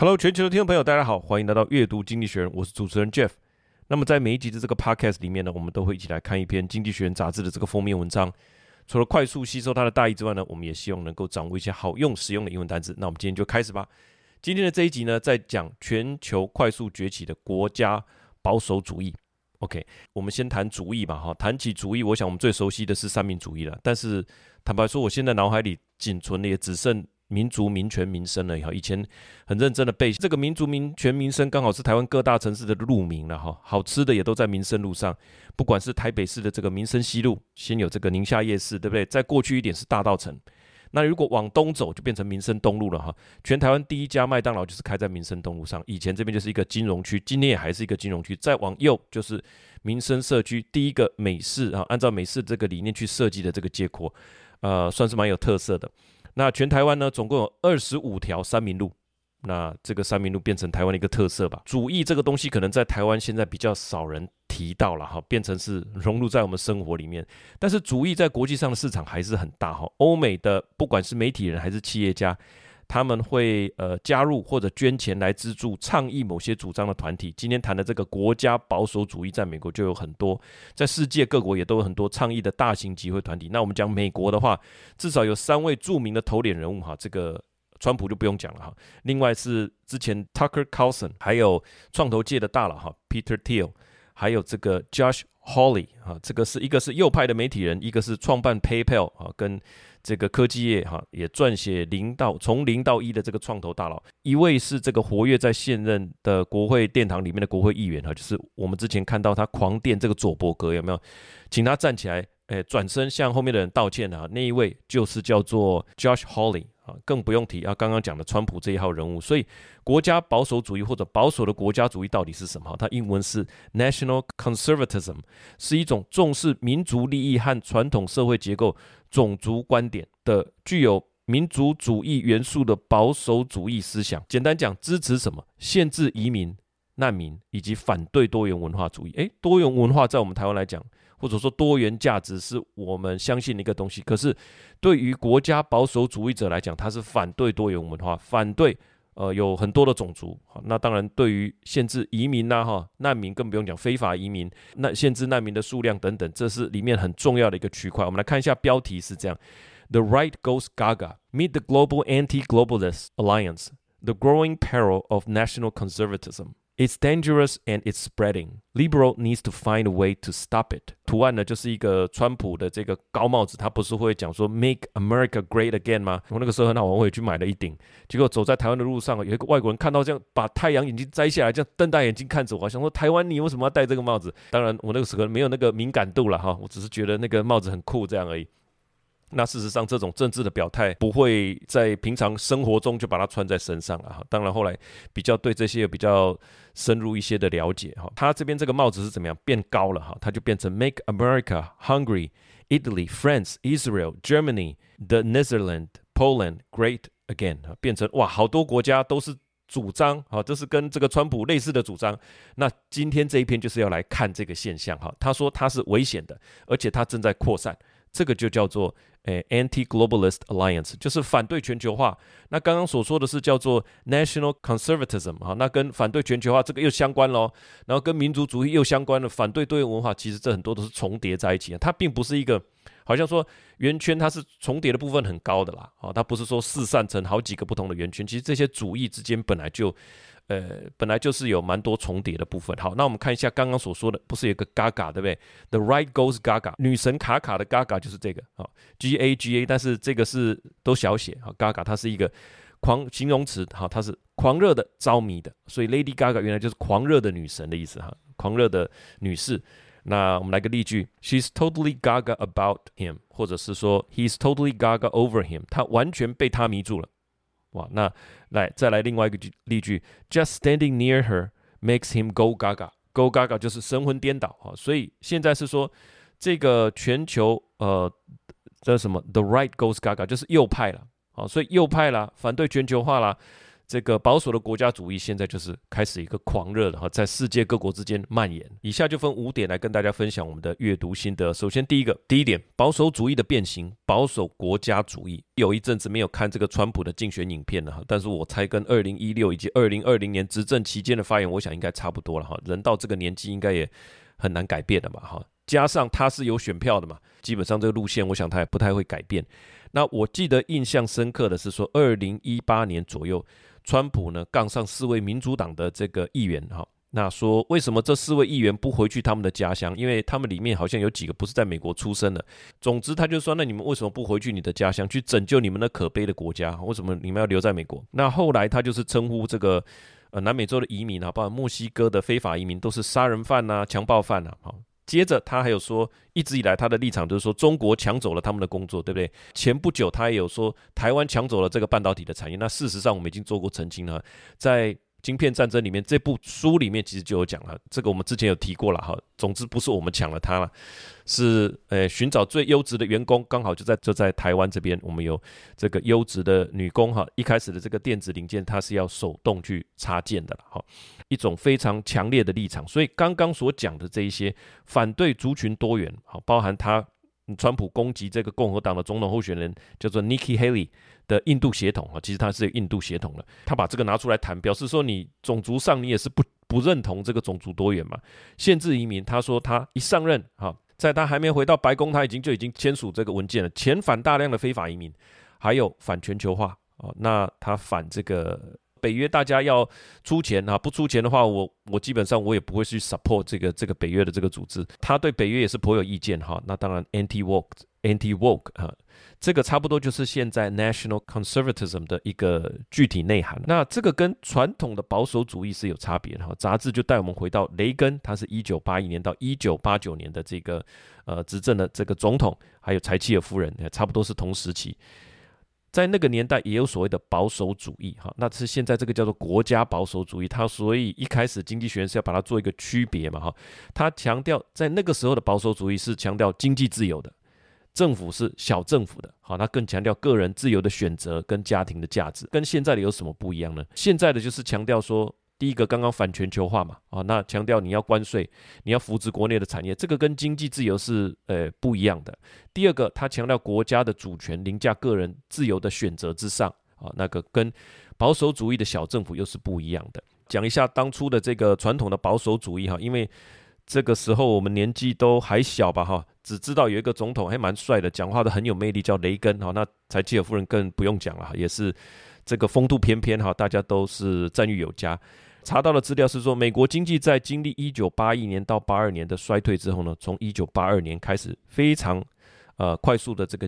Hello，全球的听众朋友，大家好，欢迎来到阅读经济学人，我是主持人 Jeff。那么在每一集的这个 Podcast 里面呢，我们都会一起来看一篇《经济学人》杂志的这个封面文章。除了快速吸收它的大意之外呢，我们也希望能够掌握一些好用、实用的英文单词。那我们今天就开始吧。今天的这一集呢，在讲全球快速崛起的国家保守主义。OK，我们先谈主义吧。哈，谈起主义，我想我们最熟悉的是三民主义了。但是坦白说，我现在脑海里仅存的也只剩。民族民权民生了哈，以前很认真的背这个民族民权民生，刚好是台湾各大城市的路名了哈。好吃的也都在民生路上，不管是台北市的这个民生西路，先有这个宁夏夜市，对不对？再过去一点是大稻城，那如果往东走就变成民生东路了哈。全台湾第一家麦当劳就是开在民生东路上，以前这边就是一个金融区，今天也还是一个金融区。再往右就是民生社区，第一个美式啊，按照美式这个理念去设计的这个街廓，呃，算是蛮有特色的。那全台湾呢，总共有二十五条三民路，那这个三民路变成台湾的一个特色吧。主义这个东西，可能在台湾现在比较少人提到了哈，变成是融入在我们生活里面。但是主义在国际上的市场还是很大哈。欧美的不管是媒体人还是企业家。他们会呃加入或者捐钱来资助倡议某些主张的团体。今天谈的这个国家保守主义，在美国就有很多，在世界各国也都有很多倡议的大型集会团体。那我们讲美国的话，至少有三位著名的头脸人物哈，这个川普就不用讲了哈。另外是之前 Tucker Carlson，还有创投界的大佬哈 Peter Thiel，还有这个 Josh Hawley 哈，这个是一个是右派的媒体人，一个是创办 PayPal 啊跟。这个科技业哈也撰写零到从零到一的这个创投大佬，一位是这个活跃在现任的国会殿堂里面的国会议员哈，就是我们之前看到他狂电这个佐伯格有没有？请他站起来，哎，转身向后面的人道歉啊，那一位就是叫做 Josh Hawley。啊，更不用提啊，刚刚讲的川普这一号人物。所以，国家保守主义或者保守的国家主义到底是什么？它英文是 National Conservatism，是一种重视民族利益和传统社会结构、种族观点的具有民族主义元素的保守主义思想。简单讲，支持什么？限制移民、难民以及反对多元文化主义。诶，多元文化在我们台湾来讲。或者说多元价值是我们相信的一个东西，可是对于国家保守主义者来讲，他是反对多元文化，反对呃有很多的种族。好，那当然对于限制移民呐哈难民更不用讲，非法移民那限制难民的数量等等，这是里面很重要的一个区块。我们来看一下标题是这样：The right goes gaga, meet the global anti-globalist alliance, the growing peril of national conservatism. It's dangerous and it's spreading. Liberal needs to find a way to stop it. 图案呢，就是一个川普的这个高帽子，他不是会讲说 “Make America Great Again” 吗？我那个时候很好玩，我也去买了一顶。结果走在台湾的路上，有一个外国人看到这样，把太阳眼镜摘下来，这样瞪大眼睛看着我，想说：“台湾，你为什么要戴这个帽子？”当然，我那个时候没有那个敏感度了哈，我只是觉得那个帽子很酷这样而已。那事实上，这种政治的表态不会在平常生活中就把它穿在身上啊。当然，后来比较对这些比较深入一些的了解哈，他这边这个帽子是怎么样变高了哈？它就变成 Make America Hungry, Italy, France, Israel, Germany, the Netherlands, Poland Great Again，变成哇，好多国家都是主张啊，这是跟这个川普类似的主张。那今天这一篇就是要来看这个现象哈。他说它是危险的，而且它正在扩散。这个就叫做诶，Anti-Globalist Alliance，就是反对全球化。那刚刚所说的是叫做 National Conservatism 啊，那跟反对全球化这个又相关喽。然后跟民族主义又相关的反对多元文化，其实这很多都是重叠在一起的。它并不是一个，好像说圆圈它是重叠的部分很高的啦，啊，它不是说四散成好几个不同的圆圈。其实这些主义之间本来就。呃，本来就是有蛮多重叠的部分。好，那我们看一下刚刚所说的，不是有个 Gaga 对不对？The right goes Gaga，女神卡卡的 Gaga 就是这个啊，G A G A，但是这个是都小写啊，Gaga 它是一个狂形容词，好，它是狂热的、着迷的，所以 Lady Gaga 原来就是狂热的女神的意思哈，狂热的女士。那我们来个例句，She's totally Gaga about him，或者是说 He's totally Gaga over him，他完全被他迷住了。哇，那来再来另外一个句例句，Just standing near her makes him go gaga，go gaga 就是神魂颠倒啊，所以现在是说这个全球呃这什么，the right goes gaga 就是右派了，好，所以右派啦，反对全球化啦，这个保守的国家主义现在就是开始一个狂热了哈，在世界各国之间蔓延。以下就分五点来跟大家分享我们的阅读心得。首先，第一个，第一点，保守主义的变形，保守国家主义。有一阵子没有看这个川普的竞选影片了哈，但是我猜跟二零一六以及二零二零年执政期间的发言，我想应该差不多了哈。人到这个年纪，应该也很难改变了嘛哈。加上他是有选票的嘛，基本上这个路线，我想他也不太会改变。那我记得印象深刻的是说，二零一八年左右。川普呢，杠上四位民主党的这个议员哈，那说为什么这四位议员不回去他们的家乡？因为他们里面好像有几个不是在美国出生的。总之，他就说，那你们为什么不回去你的家乡去拯救你们的可悲的国家？为什么你们要留在美国？那后来他就是称呼这个呃南美洲的移民啊，包括墨西哥的非法移民，都是杀人犯呐、强暴犯呐，好。接着他还有说，一直以来他的立场就是说，中国抢走了他们的工作，对不对？前不久他也有说，台湾抢走了这个半导体的产业。那事实上我们已经做过澄清了，在。晶片战争里面这部书里面其实就有讲了，这个我们之前有提过了哈。总之不是我们抢了它了，是呃寻找最优质的员工，刚好就在就在台湾这边，我们有这个优质的女工哈。一开始的这个电子零件它是要手动去插件的了哈，一种非常强烈的立场。所以刚刚所讲的这一些反对族群多元，好，包含他川普攻击这个共和党的总统候选人叫做 Nikki Haley。的印度血统啊，其实他是印度血统的，他把这个拿出来谈，表示说你种族上你也是不不认同这个种族多元嘛，限制移民。他说他一上任哈，在他还没回到白宫，他已经就已经签署这个文件了，遣返大量的非法移民，还有反全球化啊，那他反这个北约，大家要出钱啊，不出钱的话，我我基本上我也不会去 support 这个这个北约的这个组织，他对北约也是颇有意见哈，那当然 anti-woke anti-woke 啊。这个差不多就是现在 national conservatism 的一个具体内涵。那这个跟传统的保守主义是有差别的哈。杂志就带我们回到雷根，他是一九八一年到一九八九年的这个呃执政的这个总统，还有柴契尔夫人，差不多是同时期。在那个年代也有所谓的保守主义哈，那是现在这个叫做国家保守主义。他所以一开始经济学人是要把它做一个区别嘛哈。他强调在那个时候的保守主义是强调经济自由的。政府是小政府的，好，那更强调个人自由的选择跟家庭的价值，跟现在的有什么不一样呢？现在的就是强调说，第一个刚刚反全球化嘛，啊，那强调你要关税，你要扶持国内的产业，这个跟经济自由是呃不一样的。第二个，他强调国家的主权凌驾个人自由的选择之上，啊，那个跟保守主义的小政府又是不一样的。讲一下当初的这个传统的保守主义哈，因为。这个时候我们年纪都还小吧，哈，只知道有一个总统还蛮帅的，讲话都很有魅力，叫雷根，哈，那柴契尔夫人更不用讲了，也是这个风度翩翩，哈，大家都是赞誉有加。查到的资料是说，美国经济在经历一九八一年到八二年的衰退之后呢，从一九八二年开始非常呃快速的这个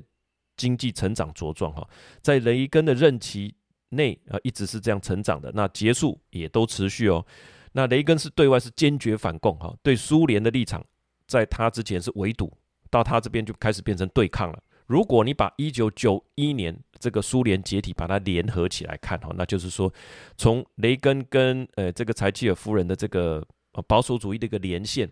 经济成长茁壮，哈，在雷根的任期内啊一直是这样成长的，那结束也都持续哦。那雷根是对外是坚决反共哈，对苏联的立场，在他之前是围堵，到他这边就开始变成对抗了。如果你把一九九一年这个苏联解体把它联合起来看哈，那就是说，从雷根跟呃这个柴契尔夫人的这个保守主义的一个连线。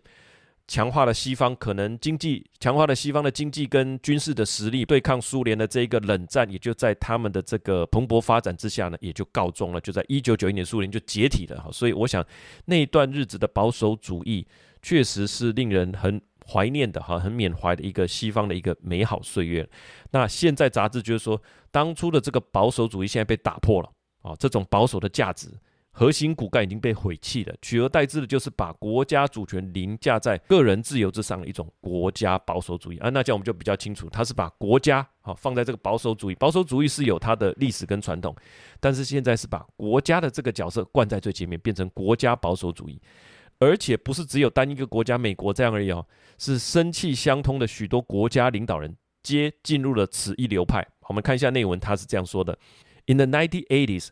强化了西方可能经济，强化了西方的经济跟军事的实力，对抗苏联的这一个冷战，也就在他们的这个蓬勃发展之下呢，也就告终了。就在一九九一年，苏联就解体了哈。所以我想那一段日子的保守主义，确实是令人很怀念的哈，很缅怀的一个西方的一个美好岁月。那现在杂志就是说，当初的这个保守主义现在被打破了啊，这种保守的价值。核心骨干已经被毁弃了，取而代之的就是把国家主权凌驾在个人自由之上的一种国家保守主义啊。那这样我们就比较清楚，他是把国家啊放在这个保守主义，保守主义是有它的历史跟传统，但是现在是把国家的这个角色冠在最前面，变成国家保守主义，而且不是只有单一个国家美国这样而已哦，是生气相通的许多国家领导人皆进入了此一流派。我们看一下内文，他是这样说的：In the 1980s。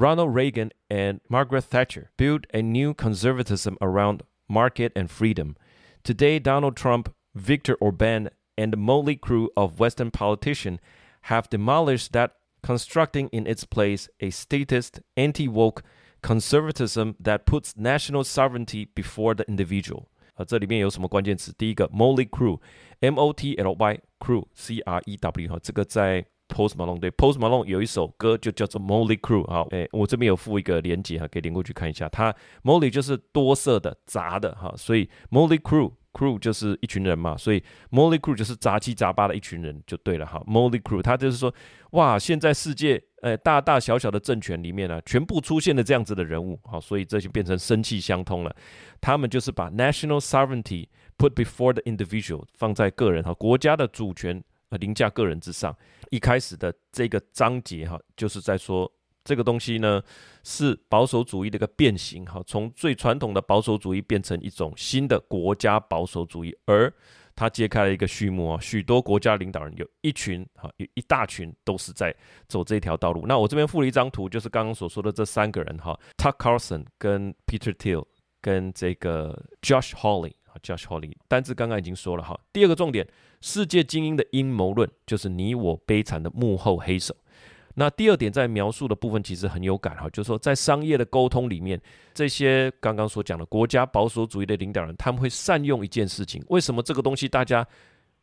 Ronald Reagan and Margaret Thatcher built a new conservatism around market and freedom. Today, Donald Trump, Viktor Orban, and the motley crew of Western politicians have demolished that, constructing in its place a statist, anti-woke conservatism that puts national sovereignty before the individual. 啊，这里面有什么关键词？第一个，motley crew，M-O-T-L-Y crew，C-R-E-W 哈，这个在 Post Malone，对，Post Malone 有一首歌就叫做 Molly Crew 啊，哎，我这边有附一个连结哈，可以连过去看一下。它 Molly 就是多色的、杂的哈，所以 Molly Crew Crew 就是一群人嘛，所以 Molly Crew 就是杂七杂八的一群人就对了哈。Molly Crew 他就是说，哇，现在世界诶大大小小的政权里面呢、啊，全部出现了这样子的人物，好，所以这就变成生气相通了。他们就是把 National Sovereignty put before the individual 放在个人哈，国家的主权凌驾个人之上。一开始的这个章节哈，就是在说。这个东西呢，是保守主义的一个变形，哈，从最传统的保守主义变成一种新的国家保守主义，而它揭开了一个序幕啊，许多国家领导人有一群，哈，有一大群都是在走这条道路。那我这边附了一张图，就是刚刚所说的这三个人，哈，Tucker Carlson 跟 Peter Thiel 跟这个 Josh Hawley 啊，Josh Holly 单字刚刚已经说了哈。第二个重点，世界精英的阴谋论，就是你我悲惨的幕后黑手。那第二点在描述的部分其实很有感哈，就是说在商业的沟通里面，这些刚刚所讲的国家保守主义的领导人，他们会善用一件事情。为什么这个东西大家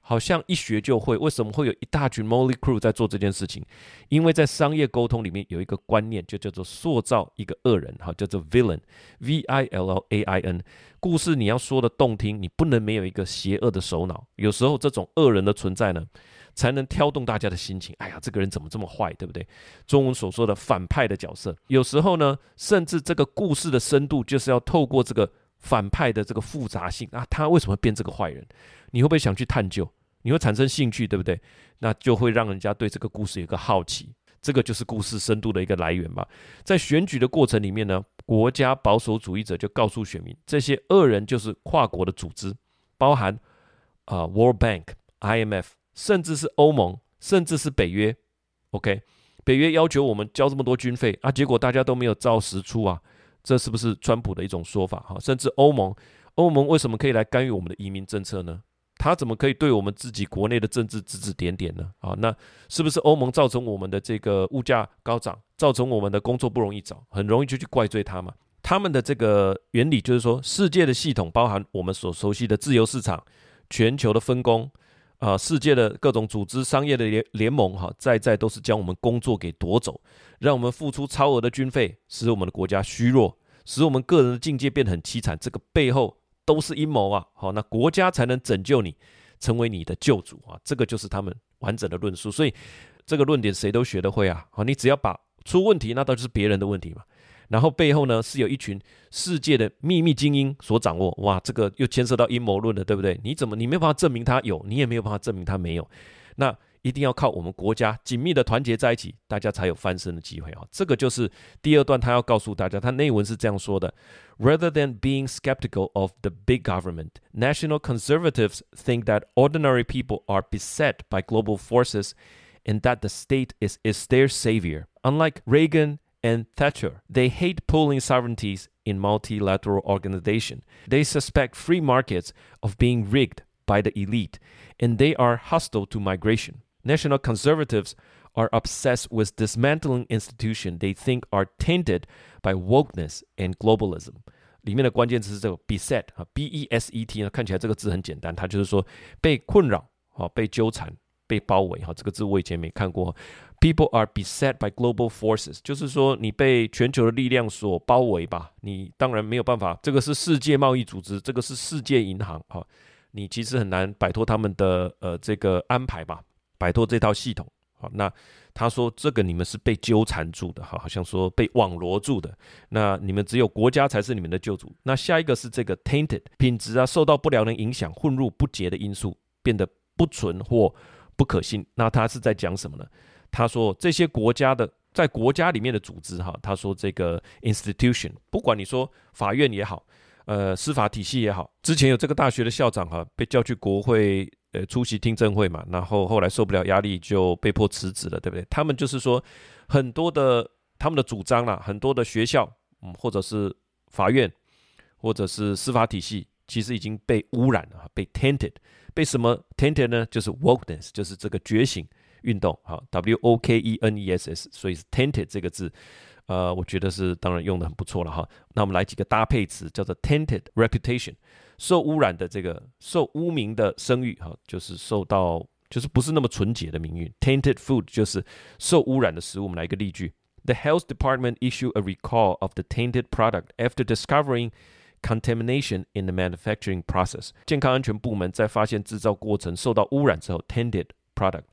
好像一学就会？为什么会有一大群 Molly Crew 在做这件事情？因为在商业沟通里面有一个观念，就叫做塑造一个恶人哈，叫做 villain，V I L L A I N。故事你要说的动听，你不能没有一个邪恶的首脑。有时候这种恶人的存在呢，才能挑动大家的心情。哎呀，这个人怎么这么坏，对不对？中文所说的反派的角色，有时候呢，甚至这个故事的深度，就是要透过这个反派的这个复杂性啊，他为什么变这个坏人？你会不会想去探究？你会产生兴趣，对不对？那就会让人家对这个故事有个好奇。这个就是故事深度的一个来源吧。在选举的过程里面呢，国家保守主义者就告诉选民，这些恶人就是跨国的组织，包含啊、World Bank、IMF。甚至是欧盟，甚至是北约，OK，北约要求我们交这么多军费啊，结果大家都没有照实出啊，这是不是川普的一种说法？哈，甚至欧盟，欧盟为什么可以来干预我们的移民政策呢？他怎么可以对我们自己国内的政治指指点点呢？啊，那是不是欧盟造成我们的这个物价高涨，造成我们的工作不容易找，很容易就去怪罪他嘛？他们的这个原理就是说，世界的系统包含我们所熟悉的自由市场、全球的分工。啊，世界的各种组织、商业的联联盟，哈，在在都是将我们工作给夺走，让我们付出超额的军费，使我们的国家虚弱，使我们个人的境界变得很凄惨。这个背后都是阴谋啊！好，那国家才能拯救你，成为你的救主啊！这个就是他们完整的论述。所以这个论点谁都学得会啊！好，你只要把出问题，那都是别人的问题嘛。然后背后呢，是有一群世界的秘密精英所掌握。哇，这个又牵涉到阴谋论了，对不对？你怎么你没有办法证明他有，你也没有办法证明他没有。那一定要靠我们国家紧密的团结在一起，大家才有翻身的机会啊！这个就是第二段他要告诉大家，他内文是这样说的：Rather than being skeptical of the big government, national conservatives think that ordinary people are beset by global forces, and that the state is is their savior. Unlike Reagan. and Thatcher. They hate pooling sovereignties in multilateral organization. They suspect free markets of being rigged by the elite, and they are hostile to migration. National conservatives are obsessed with dismantling institutions they think are tainted by wokeness and globalism. 里面的关键词是这个 beset 啊，b e s e t 呢，看起来这个字很简单，它就是说被困扰啊，被纠缠。被包围哈，这个字我以前没看过。People are beset by global forces，就是说你被全球的力量所包围吧。你当然没有办法，这个是世界贸易组织，这个是世界银行哈。你其实很难摆脱他们的呃这个安排吧，摆脱这套系统。好，那他说这个你们是被纠缠住的哈，好像说被网罗住的。那你们只有国家才是你们的救主。那下一个是这个 tainted，品质啊受到不良的影响，混入不洁的因素，变得不纯或。不可信。那他是在讲什么呢？他说这些国家的在国家里面的组织，哈，他说这个 institution，不管你说法院也好，呃，司法体系也好，之前有这个大学的校长哈，被叫去国会呃出席听证会嘛，然后后来受不了压力就被迫辞职了，对不对？他们就是说很多的他们的主张啦，很多的学校，嗯，或者是法院，或者是司法体系，其实已经被污染了，被 tainted。被什么 tainted 呢？就是 wokeness，就是这个觉醒运动。好，W O K E N E S S，所以是 tainted 这个字，呃，我觉得是当然用的很不错了哈。那我们来几个搭配词，叫做 tainted reputation，受污染的这个受污名的声誉哈，就是受到就是不是那么纯洁的名誉。Tainted food 就是受污染的食物。我们来一个例句：The health department issued a recall of the tainted product after discovering contamination in the manufacturing process。健康安全部门在发现制造过程受到污染之后，tainted product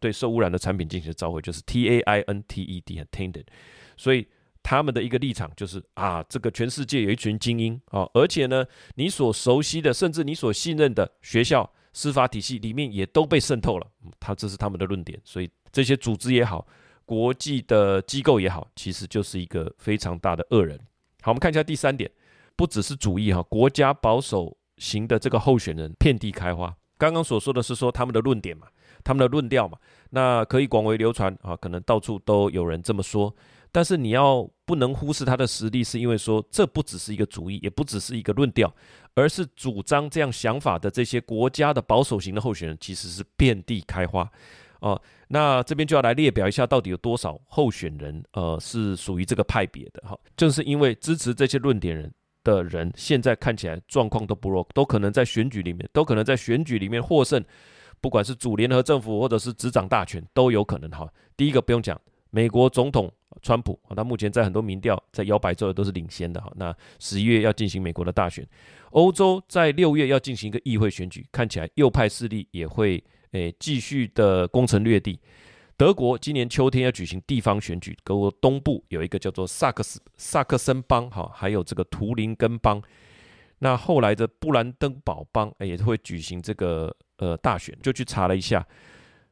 对受污染的产品进行召回，就是 T A I N T E D，tainted。所以他们的一个立场就是啊，这个全世界有一群精英啊，而且呢，你所熟悉的，甚至你所信任的学校、司法体系里面也都被渗透了。他这是他们的论点。所以这些组织也好，国际的机构也好，其实就是一个非常大的恶人。好，我们看一下第三点，不只是主义哈，国家保守型的这个候选人遍地开花。刚刚所说的是说他们的论点嘛，他们的论调嘛，那可以广为流传啊，可能到处都有人这么说。但是你要不能忽视他的实力，是因为说这不只是一个主义，也不只是一个论调，而是主张这样想法的这些国家的保守型的候选人，其实是遍地开花哦。那这边就要来列表一下，到底有多少候选人，呃，是属于这个派别的哈。正是因为支持这些论点人的人，现在看起来状况都不弱，都可能在选举里面，都可能在选举里面获胜，不管是主联合政府或者是执掌大权都有可能哈。第一个不用讲。美国总统川普啊，他目前在很多民调在摇摆州都是领先的哈。那十一月要进行美国的大选，欧洲在六月要进行一个议会选举，看起来右派势力也会诶继续的攻城略地。德国今年秋天要举行地方选举，德国东部有一个叫做萨克斯萨克森邦哈，还有这个图林根邦。那后来的布兰登堡邦也会举行这个呃大选，就去查了一下，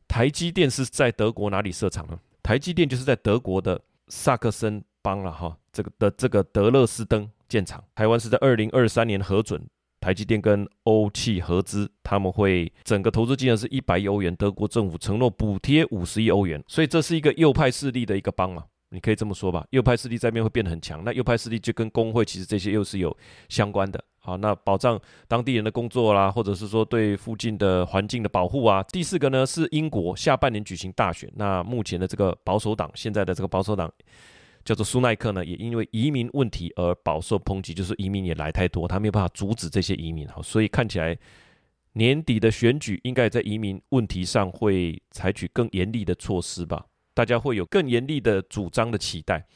台积电是在德国哪里设厂呢？台积电就是在德国的萨克森邦了哈，这个的这个德勒斯登建厂。台湾是在二零二三年核准台积电跟欧气合资，他们会整个投资金额是一百亿欧元，德国政府承诺补贴五十亿欧元，所以这是一个右派势力的一个邦嘛，你可以这么说吧。右派势力在那边会变得很强，那右派势力就跟工会其实这些又是有相关的。好，那保障当地人的工作啦，或者是说对附近的环境的保护啊。第四个呢是英国下半年举行大选，那目前的这个保守党，现在的这个保守党叫做苏奈克呢，也因为移民问题而饱受抨击，就是移民也来太多，他没有办法阻止这些移民。好，所以看起来年底的选举应该在移民问题上会采取更严厉的措施吧，大家会有更严厉的主张的期待。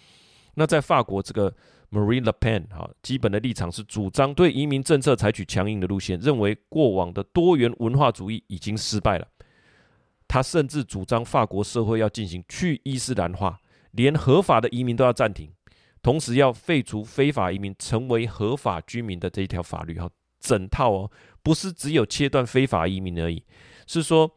那在法国这个。Marine Le Pen 哈，基本的立场是主张对移民政策采取强硬的路线，认为过往的多元文化主义已经失败了。他甚至主张法国社会要进行去伊斯兰化，连合法的移民都要暂停，同时要废除非法移民成为合法居民的这一条法律哈，整套哦，不是只有切断非法移民而已，是说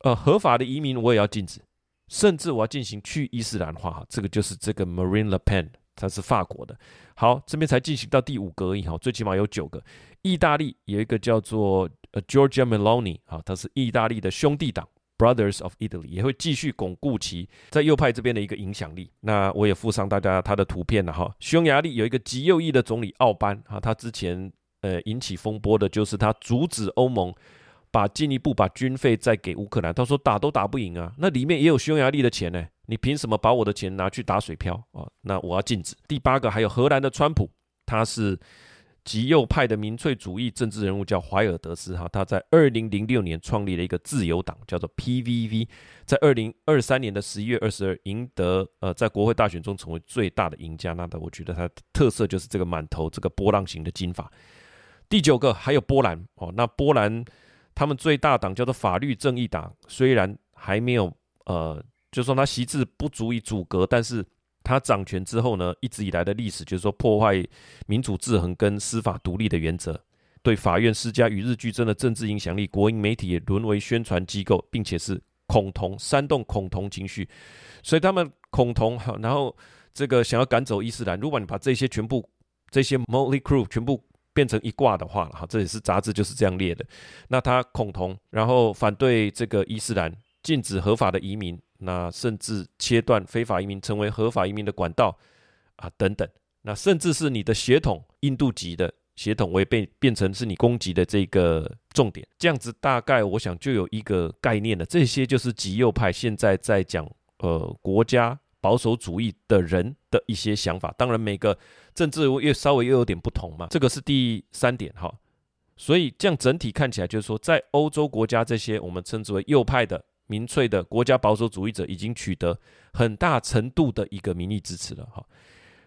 呃合法的移民我也要禁止，甚至我要进行去伊斯兰化哈，这个就是这个 Marine Le Pen。它是法国的，好，这边才进行到第五个而已哈，最起码有九个。意大利有一个叫做呃 Giorgia Meloni 啊，它是意大利的兄弟党 Brothers of Italy，也会继续巩固其在右派这边的一个影响力。那我也附上大家他的图片了哈。匈牙利有一个极右翼的总理奥班啊，他之前呃引起风波的就是他阻止欧盟把进一步把军费再给乌克兰，他说打都打不赢啊，那里面也有匈牙利的钱呢。你凭什么把我的钱拿去打水漂啊？那我要禁止。第八个还有荷兰的川普，他是极右派的民粹主义政治人物，叫怀尔德斯哈。他在二零零六年创立了一个自由党，叫做 PVV，在二零二三年的十一月二十二赢得呃在国会大选中成为最大的赢家。那的我觉得他的特色就是这个满头这个波浪形的金发。第九个还有波兰哦，那波兰他们最大党叫做法律正义党，虽然还没有呃。就是说他席制不足以阻隔，但是他掌权之后呢，一直以来的历史就是说破坏民主制衡跟司法独立的原则，对法院施加与日俱增的政治影响力，国营媒体也沦为宣传机构，并且是恐同，煽动恐同情绪，所以他们恐同，然后这个想要赶走伊斯兰。如果你把这些全部这些 Motley Crew 全部变成一挂的话，哈，这也是杂志就是这样列的。那他恐同，然后反对这个伊斯兰，禁止合法的移民。那甚至切断非法移民成为合法移民的管道啊，等等。那甚至是你的血统，印度籍的血统，我也被变成是你攻击的这个重点。这样子大概我想就有一个概念了。这些就是极右派现在在讲呃国家保守主义的人的一些想法。当然每个政治又稍微又有点不同嘛。这个是第三点哈。所以这样整体看起来，就是说，在欧洲国家这些我们称之为右派的民粹的国家保守主义者，已经取得很大程度的一个民意支持了哈。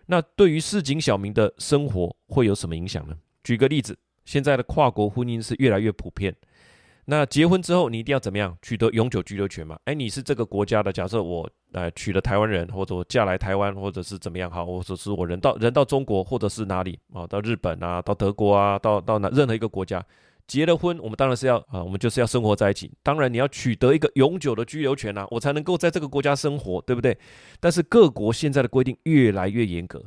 那对于市井小民的生活会有什么影响呢？举个例子，现在的跨国婚姻是越来越普遍。那结婚之后，你一定要怎么样取得永久居留权嘛？哎，你是这个国家的，假设我呃娶了台湾人，或者我嫁来台湾，或者是怎么样哈，或者是我人到人到中国，或者是哪里啊，到日本啊，到德国啊，到到哪任何一个国家结了婚，我们当然是要啊，我们就是要生活在一起。当然你要取得一个永久的居留权啊，我才能够在这个国家生活，对不对？但是各国现在的规定越来越严格，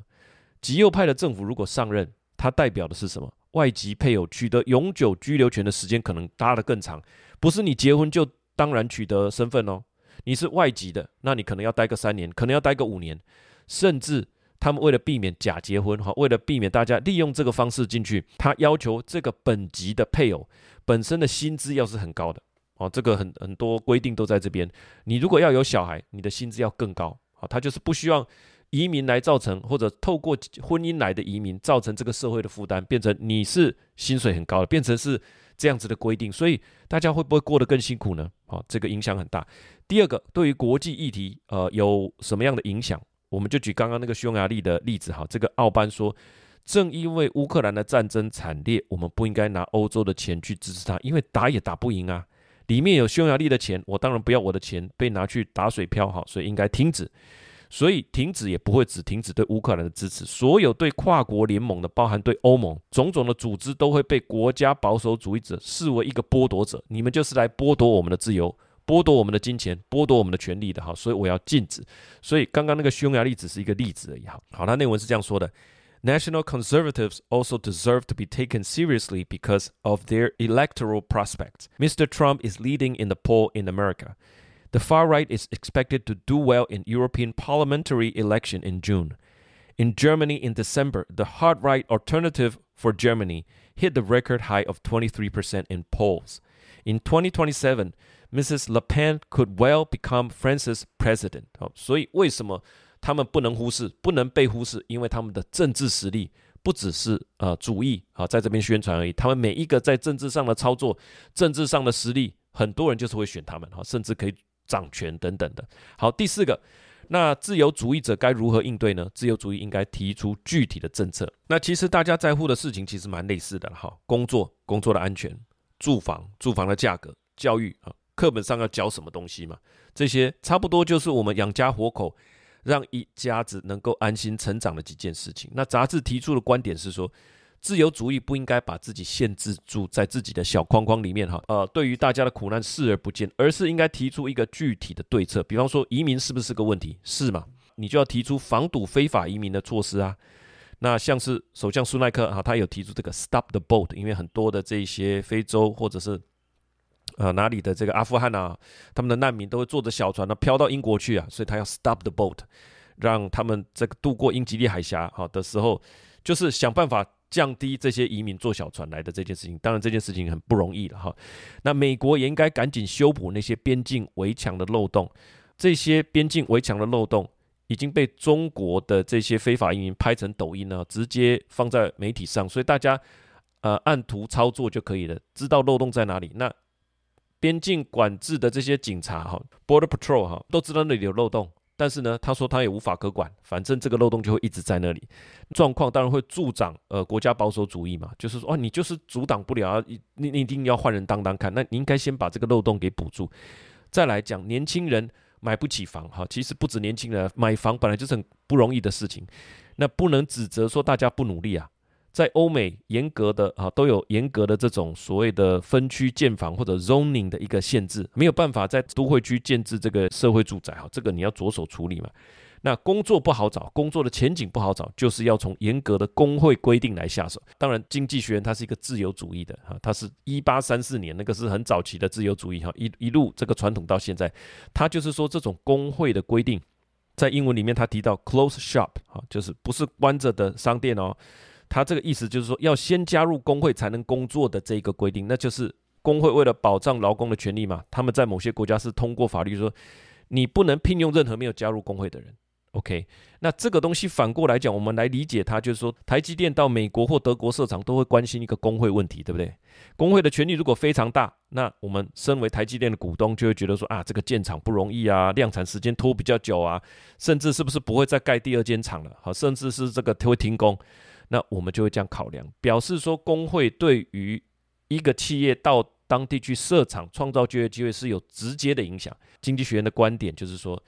极右派的政府如果上任，它代表的是什么？外籍配偶取得永久居留权的时间可能拉得更长，不是你结婚就当然取得身份哦。你是外籍的，那你可能要待个三年，可能要待个五年，甚至他们为了避免假结婚哈，为了避免大家利用这个方式进去，他要求这个本籍的配偶本身的薪资要是很高的哦，这个很很多规定都在这边。你如果要有小孩，你的薪资要更高啊，他就是不希望。移民来造成，或者透过婚姻来的移民造成这个社会的负担，变成你是薪水很高的，变成是这样子的规定，所以大家会不会过得更辛苦呢？好，这个影响很大。第二个，对于国际议题，呃，有什么样的影响？我们就举刚刚那个匈牙利的例子，哈，这个奥班说，正因为乌克兰的战争惨烈，我们不应该拿欧洲的钱去支持他，因为打也打不赢啊，里面有匈牙利的钱，我当然不要我的钱被拿去打水漂，哈，所以应该停止。所以停止也不会只停止对乌克兰的支持，所有对跨国联盟的，包含对欧盟种种的组织，都会被国家保守主义者视为一个剥夺者。你们就是来剥夺我们的自由、剥夺我们的金钱、剥夺我们的权利的哈。所以我要禁止。所以刚刚那个匈牙利只是一个例子而已哈。好，那内文是这样说的：National conservatives also deserve to be taken seriously because of their electoral prospects. Mr. Trump is leading in the poll in America. The far right is expected to do well in European parliamentary election in June. In Germany in December, the hard right alternative for Germany hit the record high of 23% in polls. In 2027, Mrs. Le Pen could well become France's president. 好，所以为什么他们不能忽视，不能被忽视？因为他们的政治实力不只是呃主义啊，在这边宣传而已。他们每一个在政治上的操作、政治上的实力，很多人就是会选他们哈，甚至可以。掌权等等的。好，第四个，那自由主义者该如何应对呢？自由主义应该提出具体的政策。那其实大家在乎的事情其实蛮类似的哈，工作、工作的安全、住房、住房的价格、教育啊，课本上要教什么东西嘛？这些差不多就是我们养家活口，让一家子能够安心成长的几件事情。那杂志提出的观点是说。自由主义不应该把自己限制住在自己的小框框里面哈，呃，对于大家的苦难视而不见，而是应该提出一个具体的对策。比方说，移民是不是个问题？是嘛？你就要提出防堵非法移民的措施啊。那像是首相苏耐克哈，他有提出这个 Stop the boat，因为很多的这些非洲或者是呃哪里的这个阿富汗啊，他们的难民都会坐着小船呢飘到英国去啊，所以他要 Stop the boat，让他们这个渡过英吉利海峡哈的时候，就是想办法。降低这些移民坐小船来的这件事情，当然这件事情很不容易了哈。那美国也应该赶紧修补那些边境围墙的漏洞，这些边境围墙的漏洞已经被中国的这些非法移民拍成抖音呢，直接放在媒体上，所以大家呃按图操作就可以了，知道漏洞在哪里。那边境管制的这些警察哈，Border Patrol 哈，都知道那里有漏洞。但是呢，他说他也无法可管，反正这个漏洞就会一直在那里，状况当然会助长呃国家保守主义嘛，就是说哦，你就是阻挡不了，你你一定要换人当当看，那你应该先把这个漏洞给补住。再来讲年轻人买不起房哈，其实不止年轻人买房本来就是很不容易的事情，那不能指责说大家不努力啊。在欧美，严格的啊都有严格的这种所谓的分区建房或者 zoning 的一个限制，没有办法在都会区建置这个社会住宅哈，这个你要着手处理嘛。那工作不好找，工作的前景不好找，就是要从严格的工会规定来下手。当然，经济学人它是一个自由主义的哈，它是一八三四年那个是很早期的自由主义哈，一一路这个传统到现在，它就是说这种工会的规定，在英文里面它提到 close shop 哈，就是不是关着的商店哦。他这个意思就是说，要先加入工会才能工作的这一个规定，那就是工会为了保障劳工的权利嘛。他们在某些国家是通过法律说，你不能聘用任何没有加入工会的人。OK，那这个东西反过来讲，我们来理解它，就是说台积电到美国或德国设厂都会关心一个工会问题，对不对？工会的权力如果非常大，那我们身为台积电的股东就会觉得说啊，这个建厂不容易啊，量产时间拖比较久啊，甚至是不是不会再盖第二间厂了？好，甚至是这个会停工，那我们就会这样考量，表示说工会对于一个企业到当地去设厂、创造就业机会是有直接的影响。经济学院的观点就是说。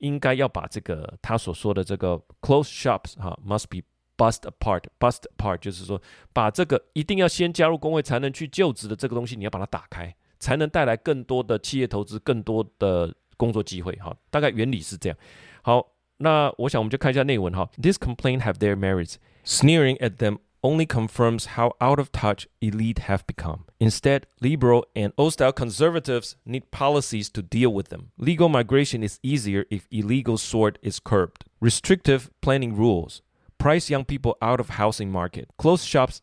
应该要把这个他所说的这个 close shops 哈，must be bust apart bust apart，就是说把这个一定要先加入工会才能去就职的这个东西，你要把它打开，才能带来更多的企业投资，更多的工作机会哈。大概原理是这样。好，那我想我们就看一下内文哈。This complaint have their merits, sneering at them. Only confirms how out of touch elite have become. Instead, liberal and old-style conservatives need policies to deal with them. Legal migration is easier if illegal sort is curbed. Restrictive planning rules price young people out of housing market. Closed shops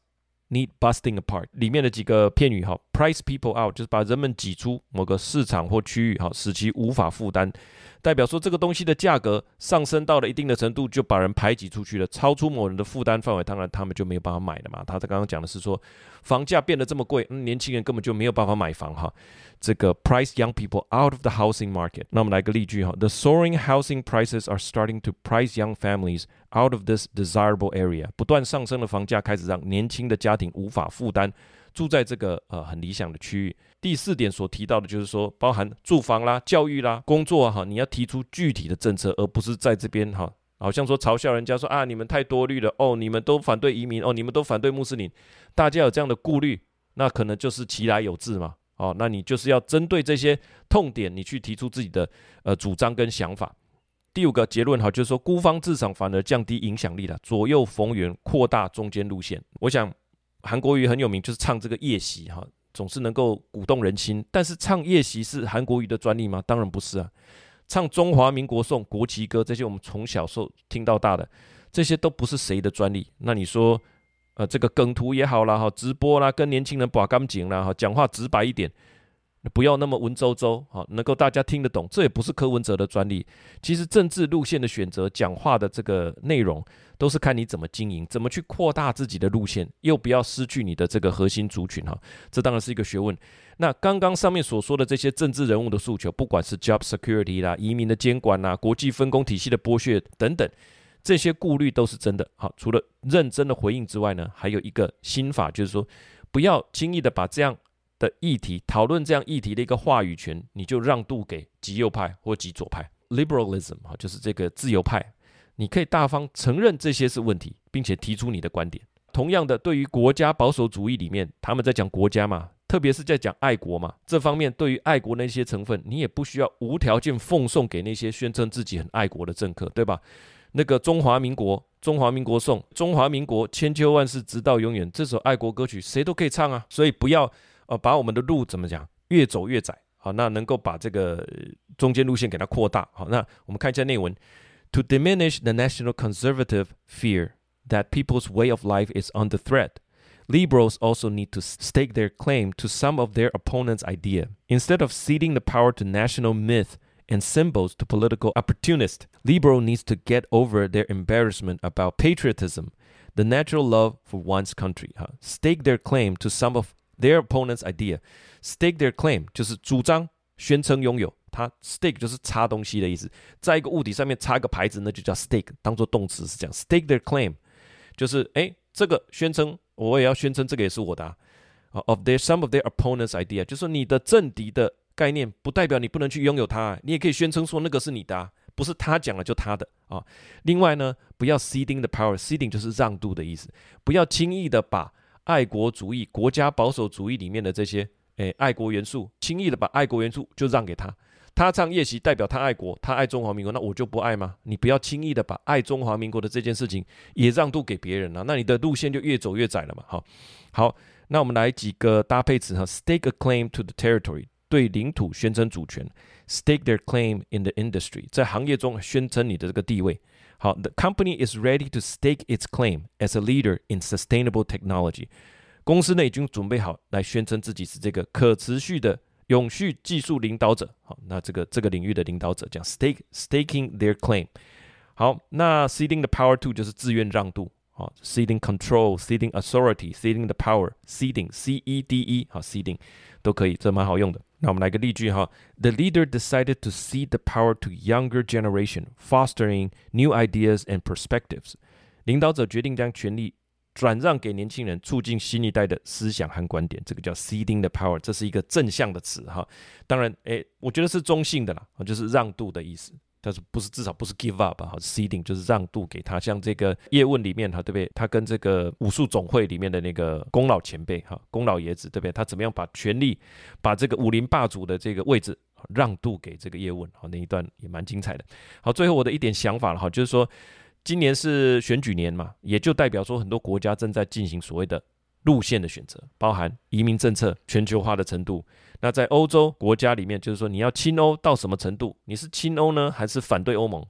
need busting apart. 里面的几个片语哈，price people out 就是把人们挤出某个市场或区域哈，使其无法负担。 代表说这个东西的价格上升到了一定的程度，就把人排挤出去了，超出某人的负担范围，当然他们就没有办法买了嘛。他在刚刚讲的是说，房价变得这么贵，嗯，年轻人根本就没有办法买房哈。这个 price young people out of the housing market。那我们来个例句哈：The soaring housing prices are starting to price young families out of this desirable area。不断上升的房价开始让年轻的家庭无法负担。住在这个呃很理想的区域。第四点所提到的就是说，包含住房啦、教育啦、工作哈，你要提出具体的政策，而不是在这边哈，好像说嘲笑人家说啊，你们太多虑了哦，你们都反对移民哦，你们都反对穆斯林，大家有这样的顾虑，那可能就是其来有自嘛。哦，那你就是要针对这些痛点，你去提出自己的呃主张跟想法。第五个结论哈，就是说孤芳自赏反而降低影响力了，左右逢源，扩大中间路线。我想。韩国瑜很有名，就是唱这个夜袭哈，总是能够鼓动人心。但是唱夜袭是韩国瑜的专利吗？当然不是啊。唱中华民国颂、国旗歌这些，我们从小时候听到大的，这些都不是谁的专利。那你说，呃，这个梗图也好啦，哈，直播啦，跟年轻人把干净啦，哈，讲话直白一点。不要那么文绉绉，好，能够大家听得懂，这也不是柯文哲的专利。其实政治路线的选择，讲话的这个内容，都是看你怎么经营，怎么去扩大自己的路线，又不要失去你的这个核心族群哈。这当然是一个学问。那刚刚上面所说的这些政治人物的诉求，不管是 job security 啦、移民的监管啦、国际分工体系的剥削等等，这些顾虑都是真的。好，除了认真的回应之外呢，还有一个心法，就是说不要轻易的把这样。的议题讨论这样议题的一个话语权，你就让渡给极右派或极左派，liberalism 哈，就是这个自由派，你可以大方承认这些是问题，并且提出你的观点。同样的，对于国家保守主义里面，他们在讲国家嘛，特别是在讲爱国嘛，这方面对于爱国那些成分，你也不需要无条件奉送给那些宣称自己很爱国的政客，对吧？那个中华民国，中华民国颂，中华民国千秋万世直到永远，这首爱国歌曲谁都可以唱啊，所以不要。呃，把我们的路怎么讲，越走越窄，好，那能够把这个中间路线给它扩大，好，那我们看一下内文，To diminish the national conservative fear that people's way of life is under threat, liberals also need to stake their claim to some of their opponent's idea. Instead of ceding the power to national myth and symbols to political opportunists, liberal needs to get over their embarrassment about patriotism, the natural love for one's country. 哈，stake their claim to some of Their opponent's idea, stake their claim 就是主张、宣称拥有。它 stake 就是插东西的意思，在一个物体上面插一个牌子，那就叫 stake，当做动词是这样。Stake their claim 就是哎，这个宣称我也要宣称这个也是我的啊。Of their some of their opponent's idea，就是你的政敌的概念，不代表你不能去拥有它，你也可以宣称说那个是你的啊，不是他讲了就他的啊。另外呢，不要 ceding the power，ceding 就是让渡的意思，不要轻易的把。爱国主义、国家保守主义里面的这些，诶，爱国元素，轻易的把爱国元素就让给他。他唱夜袭，代表他爱国，他爱中华民国，那我就不爱吗？你不要轻易的把爱中华民国的这件事情也让渡给别人了，那你的路线就越走越窄了嘛。好，好，那我们来几个搭配词哈，stake a claim to the territory，对领土宣称主权；stake their claim in the industry，在行业中宣称你的这个地位。好，the company is ready to stake its claim as a leader in sustainable technology。公司呢已经准备好来宣称自己是这个可持续的永续技术领导者。好，那这个这个领域的领导者讲 stake staking their claim。 好，那 ceding the power to 就是自愿让渡，好，ceding control，ceding authority，ceding the power，ceding C E D E，好，ceding 都可以，这蛮好用的。那我们来个例句哈，The leader decided to cede the power to younger generation, fostering new ideas and perspectives。领导者决定将权力转让给年轻人，促进新一代的思想和观点。这个叫 ceding the power，这是一个正向的词哈。当然，诶，我觉得是中性的啦，就是让渡的意思。但是不是至少不是 give up 哈，ceding 就是让渡给他，像这个叶问里面哈，对不对？他跟这个武术总会里面的那个宫老前辈哈，宫老爷子对不对？他怎么样把权力，把这个武林霸主的这个位置让渡给这个叶问？好，那一段也蛮精彩的。好，最后我的一点想法了哈，就是说今年是选举年嘛，也就代表说很多国家正在进行所谓的路线的选择，包含移民政策、全球化的程度。那在欧洲国家里面，就是说你要亲欧到什么程度？你是亲欧呢，还是反对欧盟？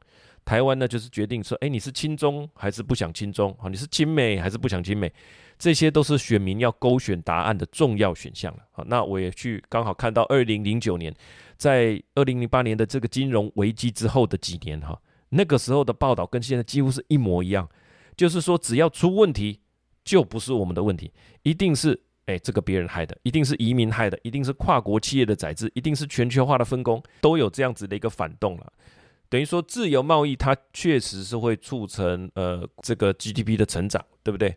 台湾呢，就是决定说，哎，你是亲中还是不想亲中？啊，你是亲美还是不想亲美？这些都是选民要勾选答案的重要选项了。好，那我也去刚好看到二零零九年，在二零零八年的这个金融危机之后的几年，哈，那个时候的报道跟现在几乎是一模一样，就是说只要出问题，就不是我们的问题，一定是。哎，这个别人害的，一定是移民害的，一定是跨国企业的宰制，一定是全球化的分工，都有这样子的一个反动了。等于说，自由贸易它确实是会促成呃这个 GDP 的成长，对不对？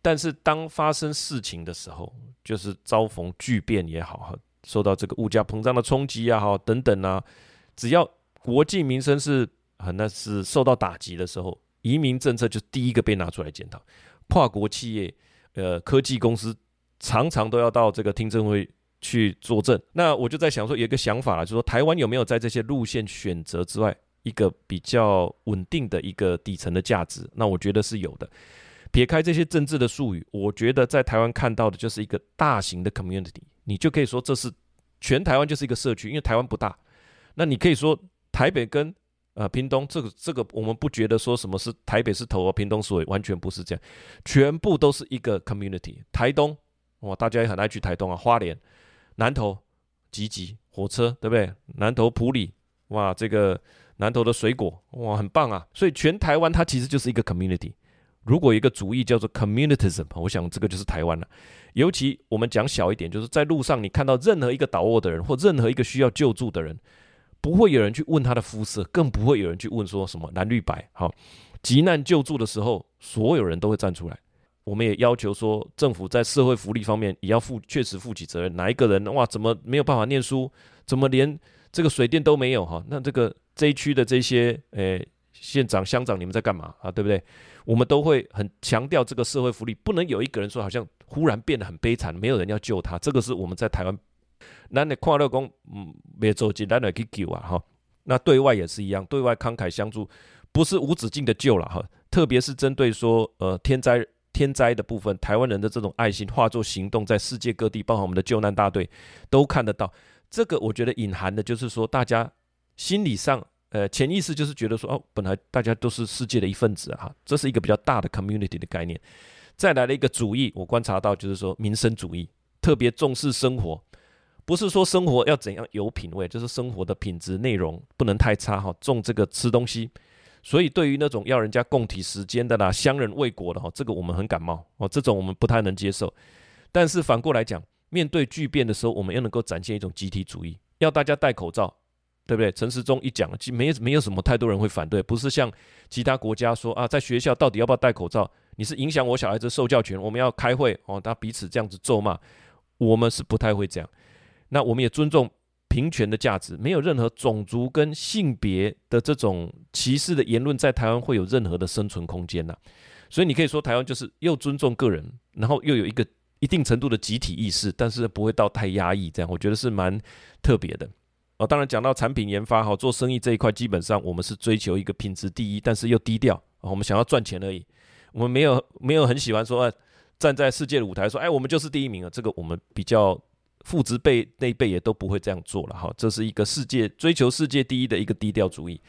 但是当发生事情的时候，就是遭逢巨变也好，受到这个物价膨胀的冲击也好等等啊，只要国计民生是啊那是受到打击的时候，移民政策就第一个被拿出来检讨，跨国企业呃科技公司。常常都要到这个听证会去作证，那我就在想说，有一个想法了，就是说台湾有没有在这些路线选择之外，一个比较稳定的一个底层的价值？那我觉得是有的。撇开这些政治的术语，我觉得在台湾看到的就是一个大型的 community，你就可以说这是全台湾就是一个社区，因为台湾不大。那你可以说台北跟呃屏东这个这个，我们不觉得说什么是台北是头啊，屏东是尾，完全不是这样，全部都是一个 community。台东。哇，大家也很爱去台东啊，花莲、南投、集集火车，对不对？南投埔里，哇，这个南投的水果，哇，很棒啊！所以全台湾它其实就是一个 community。如果一个主义叫做 communitism，我想这个就是台湾了。尤其我们讲小一点，就是在路上你看到任何一个倒卧的人，或任何一个需要救助的人，不会有人去问他的肤色，更不会有人去问说什么蓝绿白。好，急难救助的时候，所有人都会站出来。我们也要求说，政府在社会福利方面也要负确实负起责任。哪一个人哇，怎么没有办法念书？怎么连这个水电都没有？哈，那这个这一区的这些诶县长乡长，你们在干嘛啊？对不对？我们都会很强调这个社会福利，不能有一个人说好像忽然变得很悲惨，没有人要救他。这个是我们在台湾，那你跨乐工嗯，别走进来去救啊哈。那对外也是一样，对外慷慨相助，不是无止境的救了哈。特别是针对说呃天灾。天灾的部分，台湾人的这种爱心化作行动，在世界各地，包括我们的救难大队，都看得到。这个我觉得隐含的就是说，大家心理上，呃，潜意识就是觉得说，哦，本来大家都是世界的一份子啊，这是一个比较大的 community 的概念。再来了一个主义，我观察到就是说，民生主义特别重视生活，不是说生活要怎样有品味，就是生活的品质内容不能太差哈，重这个吃东西。所以，对于那种要人家共体时间的啦、相人为国的哈，这个我们很感冒哦，这种我们不太能接受。但是反过来讲，面对巨变的时候，我们又能够展现一种集体主义，要大家戴口罩，对不对？陈时中一讲，其没没有什么太多人会反对，不是像其他国家说啊，在学校到底要不要戴口罩？你是影响我小孩子受教权，我们要开会哦，他彼此这样子咒骂，我们是不太会这样。那我们也尊重。平权的价值，没有任何种族跟性别的这种歧视的言论在台湾会有任何的生存空间呐。所以你可以说台湾就是又尊重个人，然后又有一个一定程度的集体意识，但是不会到太压抑这样，我觉得是蛮特别的。哦，当然讲到产品研发哈，做生意这一块，基本上我们是追求一个品质第一，但是又低调。我们想要赚钱而已，我们没有没有很喜欢说站在世界的舞台说，哎，我们就是第一名啊。这个我们比较。父执辈那一辈也都不会这样做了哈，这是一个世界追求世界第一的一个低调主义。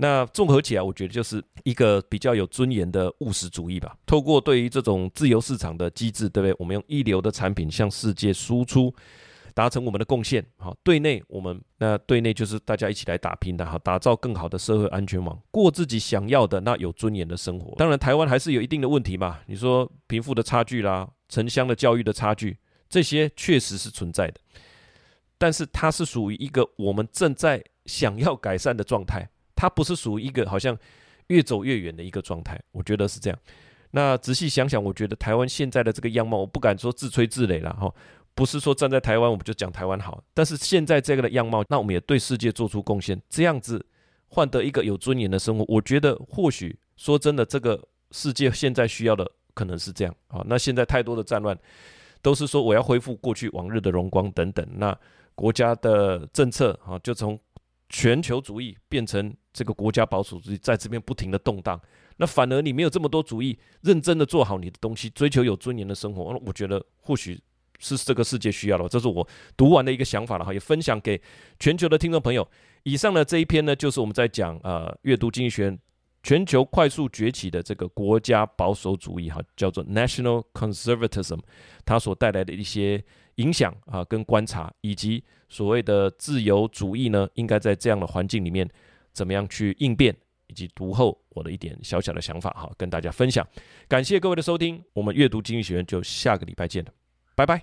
那综合起来，我觉得就是一个比较有尊严的务实主义吧。透过对于这种自由市场的机制，对不对？我们用一流的产品向世界输出，达成我们的贡献。好，对内我们那对内就是大家一起来打拼的，好，打造更好的社会安全网，过自己想要的那有尊严的生活。当然，台湾还是有一定的问题嘛，你说贫富的差距啦，城乡的教育的差距，这些确实是存在的。但是它是属于一个我们正在想要改善的状态，它不是属于一个好像越走越远的一个状态。我觉得是这样。那仔细想想，我觉得台湾现在的这个样貌，我不敢说自吹自擂了哈，不是说站在台湾我们就讲台湾好，但是现在这个的样貌，那我们也对世界做出贡献，这样子换得一个有尊严的生活，我觉得或许说真的，这个世界现在需要的可能是这样啊。那现在太多的战乱，都是说我要恢复过去往日的荣光等等，那国家的政策啊，就从全球主义变成这个国家保守主义，在这边不停的动荡。那反而你没有这么多主意，认真的做好你的东西，追求有尊严的生活。我觉得或许是这个世界需要的，这是我读完的一个想法了哈，也分享给全球的听众朋友。以上的这一篇呢，就是我们在讲呃阅读经济学全球快速崛起的这个国家保守主义哈，叫做 National Conservatism，它所带来的一些影响啊跟观察，以及所谓的自由主义呢，应该在这样的环境里面怎么样去应变。以及读后我的一点小小的想法哈，跟大家分享。感谢各位的收听，我们阅读经济学院就下个礼拜见了，拜拜。